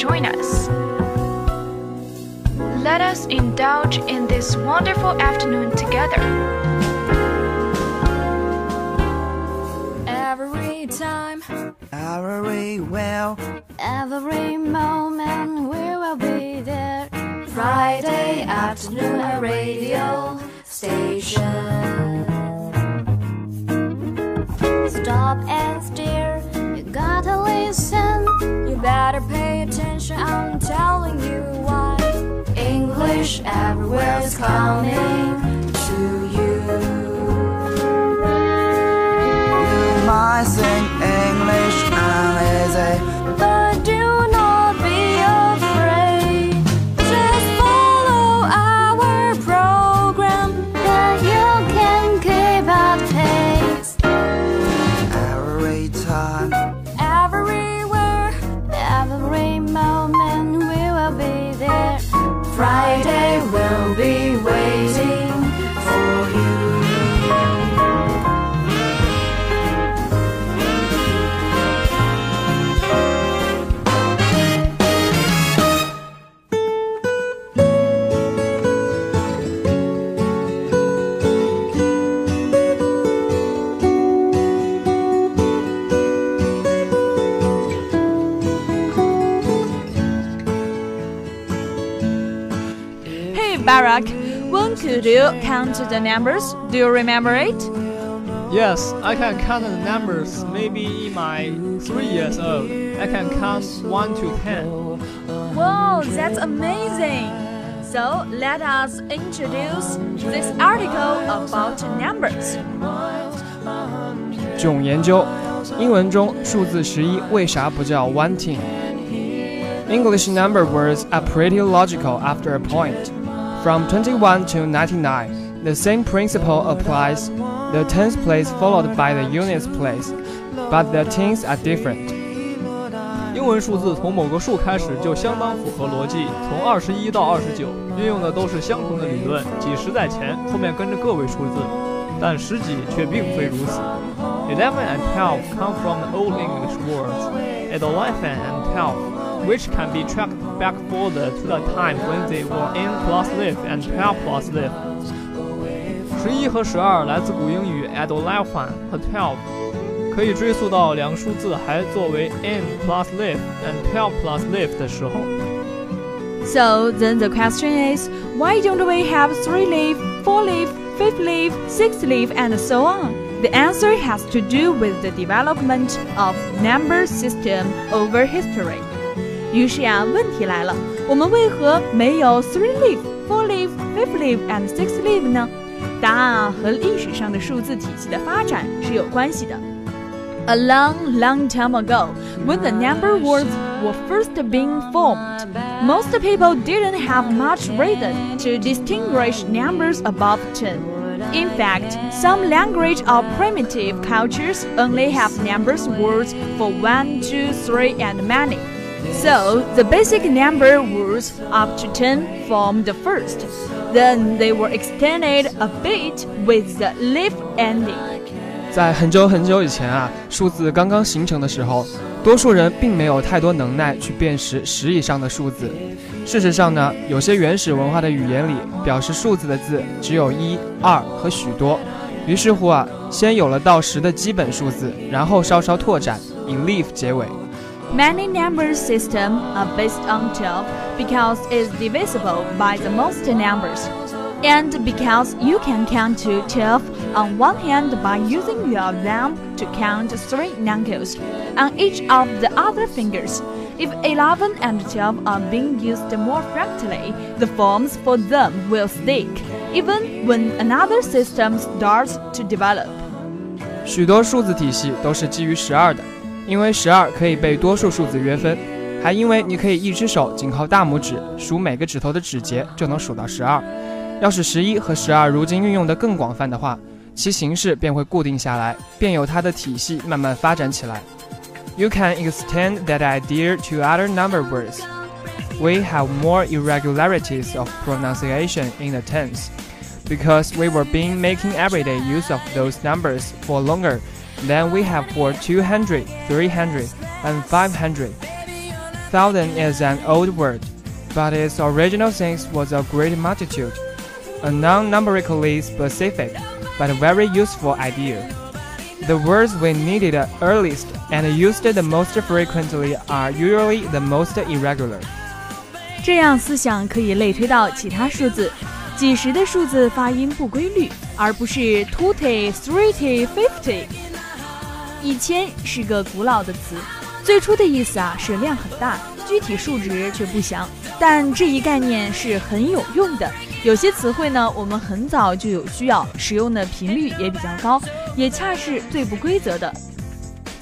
join us. Let us indulge in this wonderful afternoon together. Every time, Every well, every moment, we will be there. Friday afternoon, a radio station. Stop and stare, you gotta listen. You better pay attention, telling you why. English everywhere is coming to you. you might sing English uneasy. But when could you count the numbers? Do you remember it? Yes, I can count the numbers. Maybe in my three years old, I can count one to ten. Wow, that's amazing! So let us introduce this article about numbers. 囧研究，英文中数字十一为啥不叫 wanting？English number words are pretty logical after a point. From 21 to 99, the same principle applies. The tens place followed by the units place, but the tens are different. 英文数字从某个数开始就相当符合逻辑，从二十一到二十九，运用的都是相同的理论，几十在前，后面跟着个位数字，但十几却并非如此。Eleven and twelve come from the Old English words eleven and twelve, which can be tracked back further to the time when they were in plus live and twelve plus live. 十一和十二来自古英语 eleven 和 twelve。可以追溯到两个数字还作为 n plus live and twelve plus live 的时候。 So then the question is, why don't we have three leaf, four leaf, fifth leaf, sixth leaf, and so on? The answer has to do with the development of number system over history. 于是呀，问题来了，我们为何没有 three leaf, four leaf, fifth leaf, and sixth leaf 呢？答案啊，和历史上的数字体系的发展是有关系的。A long, long time ago, when the number words were first being formed, most people didn't have much reason to distinguish numbers above 10. In fact, some language or primitive cultures only have numbers words for 1, 2, 3, and many. So, the basic number words up to 10 form the first. Then they were extended a bit with the leaf ending. 在很久很久以前啊，数字刚刚形成的时候，多数人并没有太多能耐去辨识十以上的数字。事实上呢，有些原始文化的语言里表示数字的字只有一、二和许多。于是乎啊，先有了到十的基本数字，然后稍稍拓展，以 leaf 结尾。Many number systems are based on 12 because it's divisible by the most numbers. And because you can count to 12 on one hand by using your thumb to count three knuckles on each of the other fingers. If 11 and 12 are being used more frequently, the forms for them will stick, even when another system starts to develop. 许多数字体系都是基于十二的， 因为十二可以被多数数字约分，还因为你可以一只手仅靠大拇指数每个指头的指节就能数到十二。要是十一和十二如今运用的更广泛的话，其形式便会固定下来，便有它的体系慢慢发展起来。You can extend that idea to other number words. We have more irregularities of pronunciation in the tense because we were being making everyday use of those numbers for longer than we have for 200, 300, and 500. thousand is an old word, but its original sense was a great multitude, a non-numberically specific but very useful idea. The words we needed earliest and used the most frequently are usually the most irregular. 这样思想可以类推到其他数字。几十的数字发音不规律，而不是 twenty, thirty, fifty。 一千是个古老的词，最初的意思啊是量很大，具体数值却不详。但这一概念是很有用的。有些词汇呢，我们很早就有需要，使用的频率也比较高，也恰是最不规则的。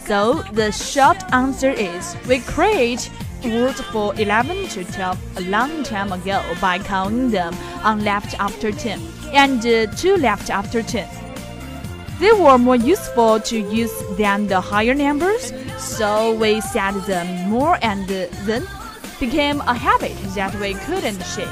So the short answer is we create words for 11 to 12 a long time ago by counting them on left after 10 and uh, two left after 10. They were more useful to use than the higher numbers, so we said them more and then became a habit that we couldn't shake.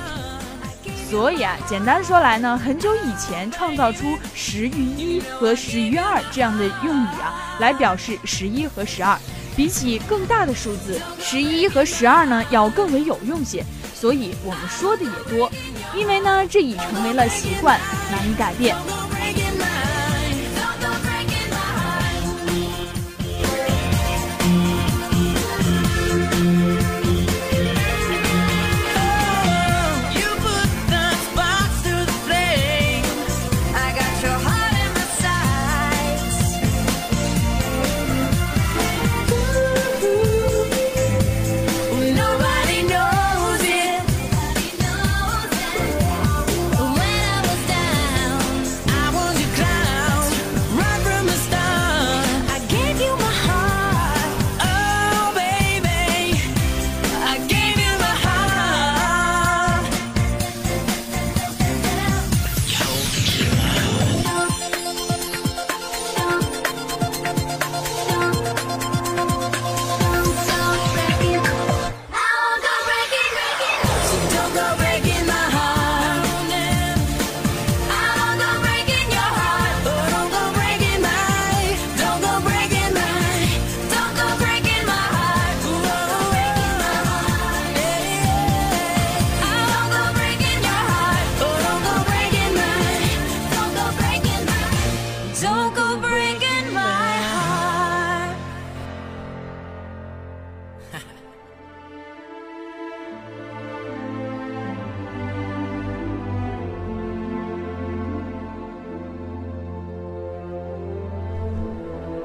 所以啊，简单说来呢，很久以前创造出十余一和十余二这样的用语啊，来表示十一和十二。比起更大的数字，十一和十二呢要更为有用些，所以我们说的也多。因为呢，这已成为了习惯，难以改变。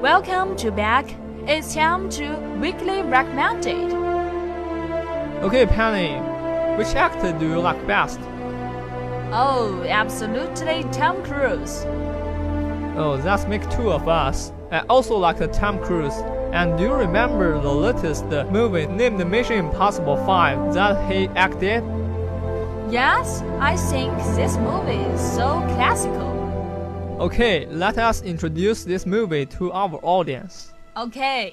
Welcome to back. It's time to weekly recommended. Okay, Penny, which actor do you like best? Oh, absolutely Tom Cruise. Oh, that's make two of us. I also like the Tom Cruise. And do you remember the latest movie named Mission Impossible 5 that he acted? Yes, I think this movie is so classical. Okay, let us introduce this movie to our audience. Okay.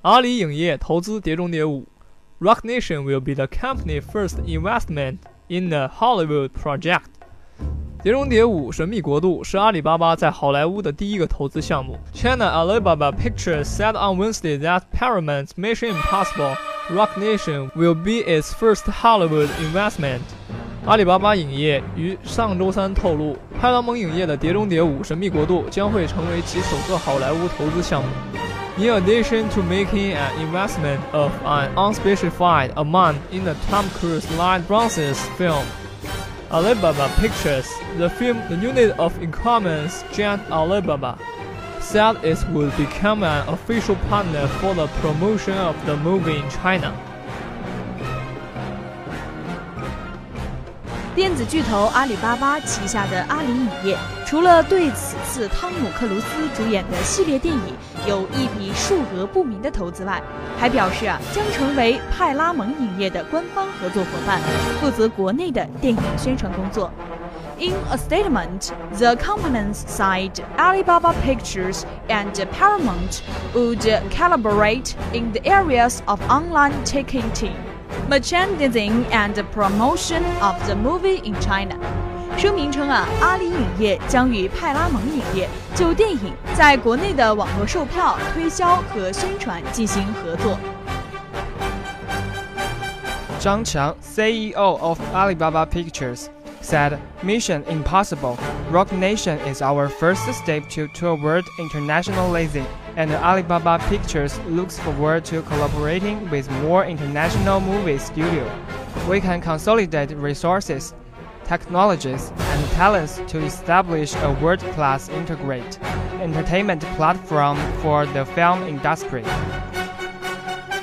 阿里影业投资《碟中谍五》，Rogue Nation will be the company first investment in the Hollywood project.《碟中谍五：神秘国度》是阿里巴巴在好莱坞的第一个投资项目。China Alibaba Pictures said on Wednesday that Paramount's Mission Impossible: Rogue Nation will be its first Hollywood investment. 阿里巴巴影业于上周三透露，派拉蒙影业的《碟中谍五：神秘国度》将会成为其首个好莱坞投资项目。In addition to making an investment of an unspecified amount in the Tom Cruise-led Bronze's film, Alibaba Pictures, the film the unit of e-commerce giant Alibaba, said it would become an official partner for the promotion of the movie in China. 电子巨头阿里巴巴旗下的阿里影业，除了对此次汤姆克鲁斯主演的系列电影有一笔数额不明的投资外，还表示啊将成为派拉蒙影业的官方合作伙伴，负责国内的电影宣传工作。In a statement, the companies said Alibaba Pictures and Paramount would collaborate in the areas of online ticketing. merchandising and promotion of the movie in China。 声明称啊，阿里影业将与派拉蒙影业就电影在国内的网络售票、推销和宣传进行合作。Zhang Qiang, CEO of Alibaba Pictures, said, Mission Impossible, Rogue Nation is our first step to toward internationalizing, and Alibaba Pictures looks forward to collaborating with more international movie studios. We can consolidate resources, technologies, and talents to establish a world-class integrated entertainment platform for the film industry.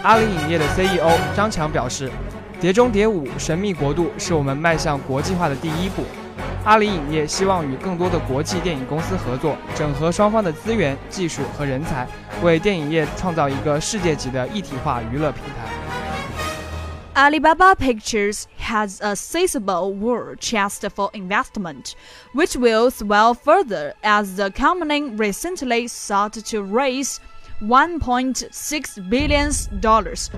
阿里影业的 CEO 张强表示。碟中谍五：神秘国度》是我们迈向国际化的第一步。阿里影业希望与更多的国际电影公司合作，整合双方的资源、技术和人才，为电影业创造一个世界级的一体化娱乐平台。Alibaba Pictures has a sizable war chest for investment, which will swell further as the company recently sought to raise 1.6 billion dollars.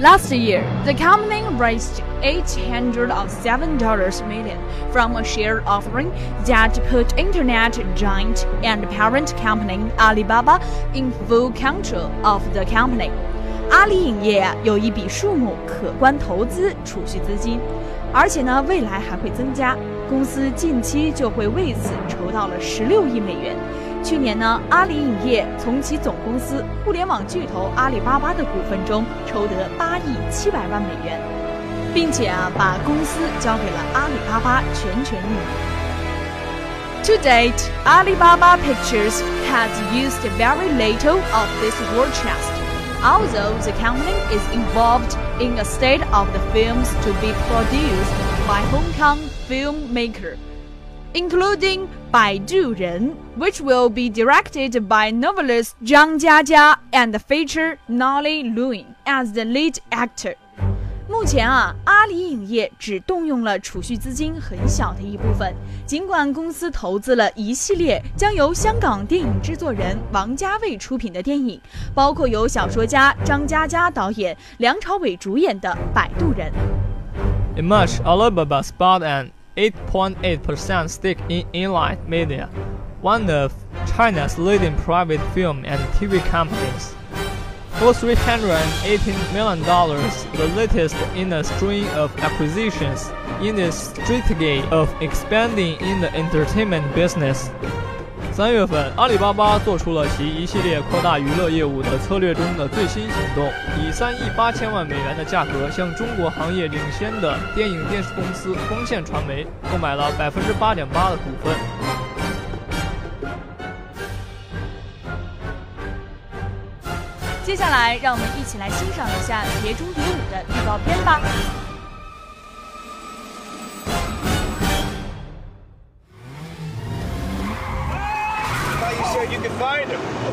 Last year, the company raised $807 million from a share offering that put internet giant and parent company Alibaba in full control of the company. 阿里影业有一笔数目可观投资储蓄资金，而且呢未来还会增加。公司近期就会为此筹到了十六亿美元。去年呢，阿里影业从其总公司互联网巨头阿里巴巴的股份中抽得八亿七百万美元，并且啊，把公司交给了阿里巴巴全权运营。To date, Alibaba Pictures has used very little of this war chest, although the company is involved in a state of the films to be produced by Hong Kong filmmaker including Baidu Ren, which will be directed by novelist Zhang Jiajia and feature Nolly Luin as the lead actor. 目前啊，阿里影业只动用了储蓄资金很小的一部分。尽管公司投资了一系列将由香港电影制作人王家卫出品的电影，包括由小说家张嘉佳导演、梁朝伟主演的《摆渡人》。In March, Alibaba spot an 8.8% stake in Enlight Media, one of China's leading private film and TV companies. For $318 million, the latest in a string of acquisitions in the strategy of expanding in the entertainment business. 三月份，阿里巴巴做出了其一系列扩大娱乐业务的策略中的最新行动，以三亿八千万美元的价格向中国行业领先的电影电视公司光线传媒购买了百分之八点八的股份。接下来，让我们一起来欣赏一下《碟中谍五》的预告片吧。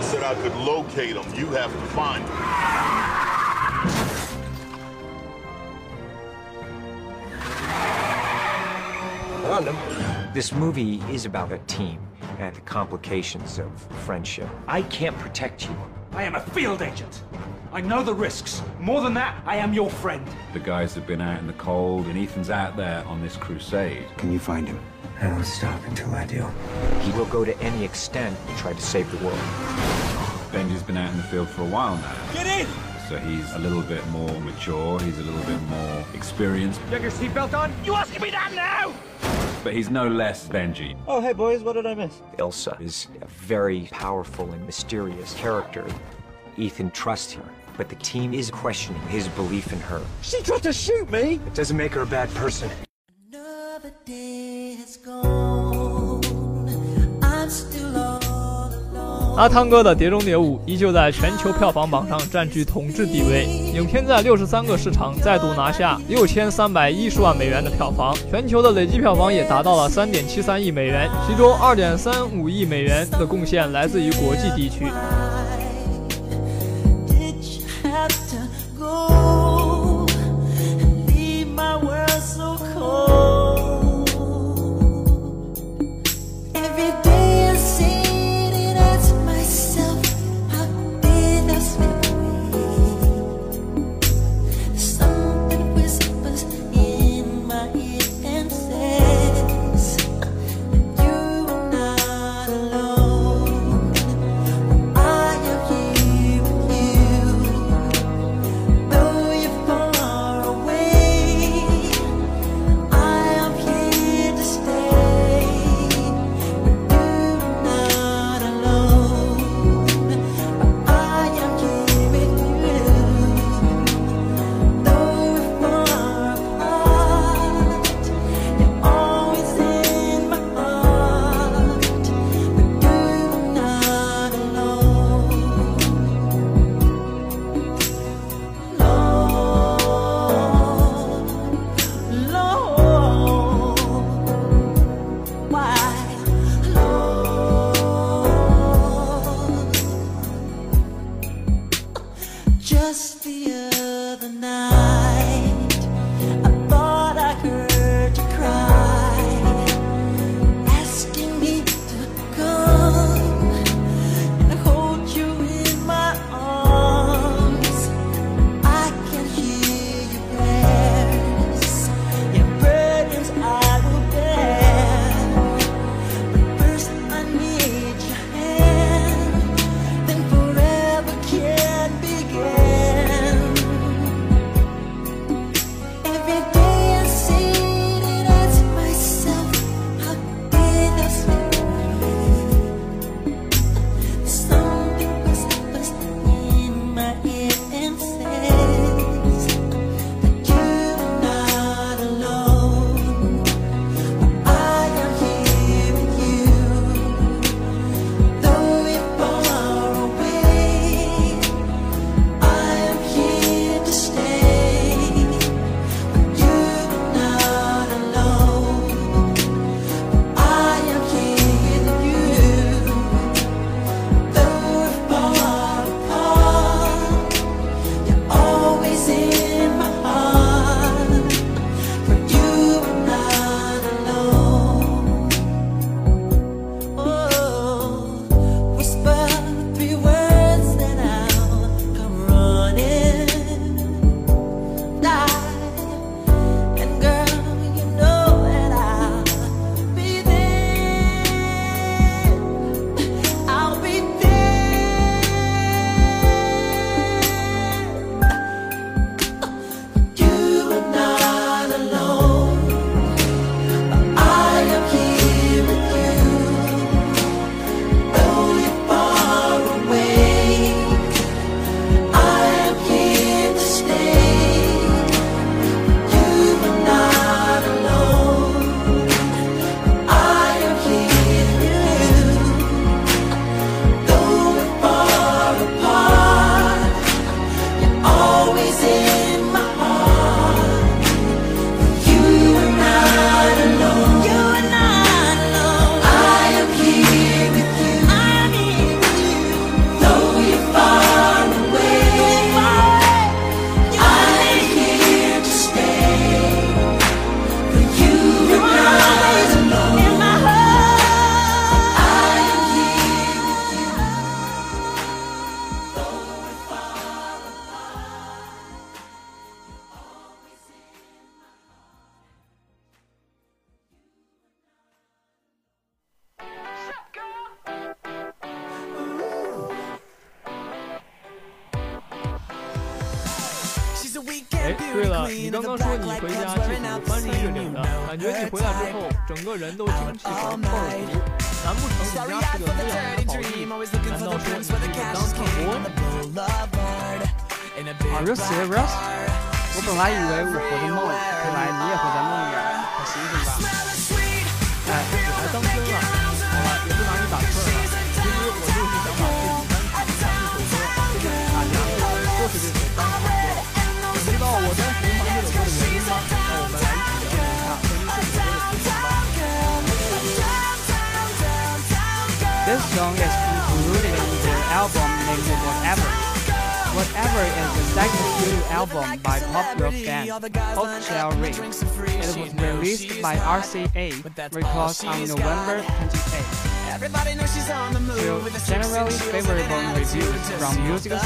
Said I could locate him. You have to find him. Found him. This movie is about a team and the complications of friendship. I can't protect you. I am a field agent. I know the risks. More than that, I am your friend. The guys have been out in the cold, and Ethan's out there on this crusade. Can you find him? I won't stop until I do. He will go to any extent to try to save the world. Benji's been out in the field for a while now. Get in! So he's a little bit more mature, he's a little bit more experienced. You have your seatbelt on? You asking me that now? But he's no less Benji. Oh, hey boys, what did I miss? Ilsa is a very powerful and mysterious character. Ethan trusts her, but the team is questioning his belief in her. She tried to shoot me! It doesn't make her a bad person. Another day has gone. I'm still on. 阿汤哥的《碟中谍五》依旧在全球票房榜上占据统治地位。影片在六十三个市场再度拿下六千三百一十万美元的票房，全球的累计票房也达到了三点七三亿美元，其中二点三五亿美元的贡献来自于国际地区。Just the other night. 哎，对了，你刚刚说你回家系统翻成这脸的，感觉你回来之后整个人都精气神倍儿足。难不成你家是个这样的宝地？难道说你是个当唱播？Are you serious？我本来以为我活的梦，看来你也活在梦里，可醒醒吧！哎，你还当真了？好了，This song is included in their album named Whatever. Whatever is the second studio album by pop rock band Hot Chelle Rae. It was released by RCA Records on November 28. To generally favorable reviews from Music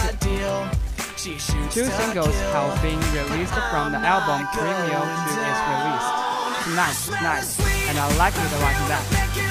Two singles have been released from the album Premiere to its release. Tonight, Tonight, and I like it like that.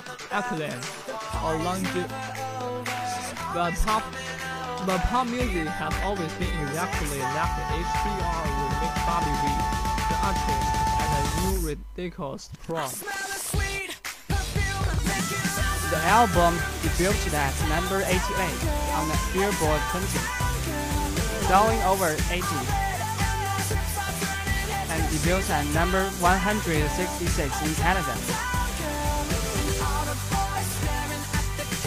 acclaim or longe but pop but pop music has always been exactly like HBR would make Bobby V, the artist, and a new ridiculous pro. The album debuted at number 88 on the Billboard 20, selling over 80 and debuts at number 166 in Canada.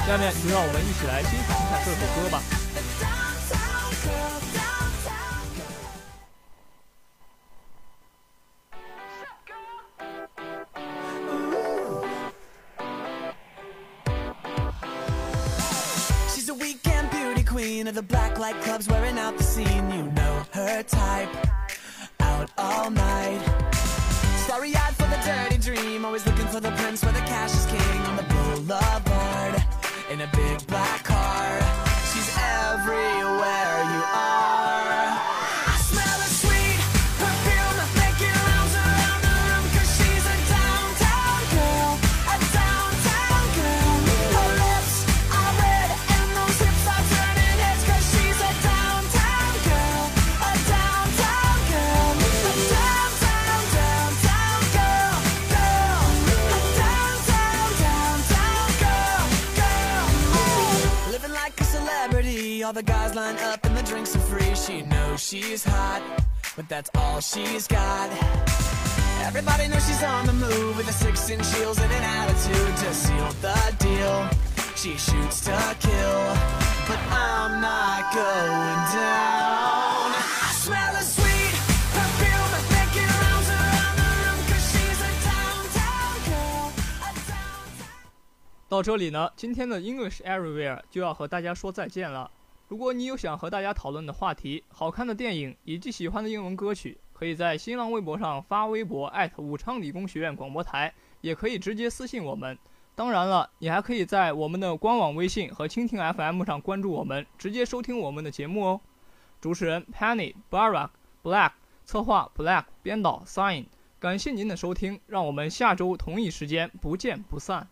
下面就让我们一起来欣赏一下这首歌吧。the guys line up and the drinks are free. She knows she's hot, but that's all she's got. Everybody knows she's on the move with a six inch heels and an attitude to seal the deal. She shoots to kill, but I'm not going down. I smell her sweet perfume making rounds around the room 'cause she's a downtown girl. a downtown- 到这里呢，今天的 English Everywhere 就要和大家说再见了。 如果你有想和大家讨论的话题、好看的电影以及喜欢的英文歌曲，可以在新浪微博上发微博武昌理工学院广播台，也可以直接私信我们。当然了，你还可以在我们的官网微信和蜻蜓 FM 上关注我们，直接收听我们的节目哦。主持人 Penny、Barack、Black，策划 Black，编导 Sign。感谢您的收听，让我们下周同一时间不见不散。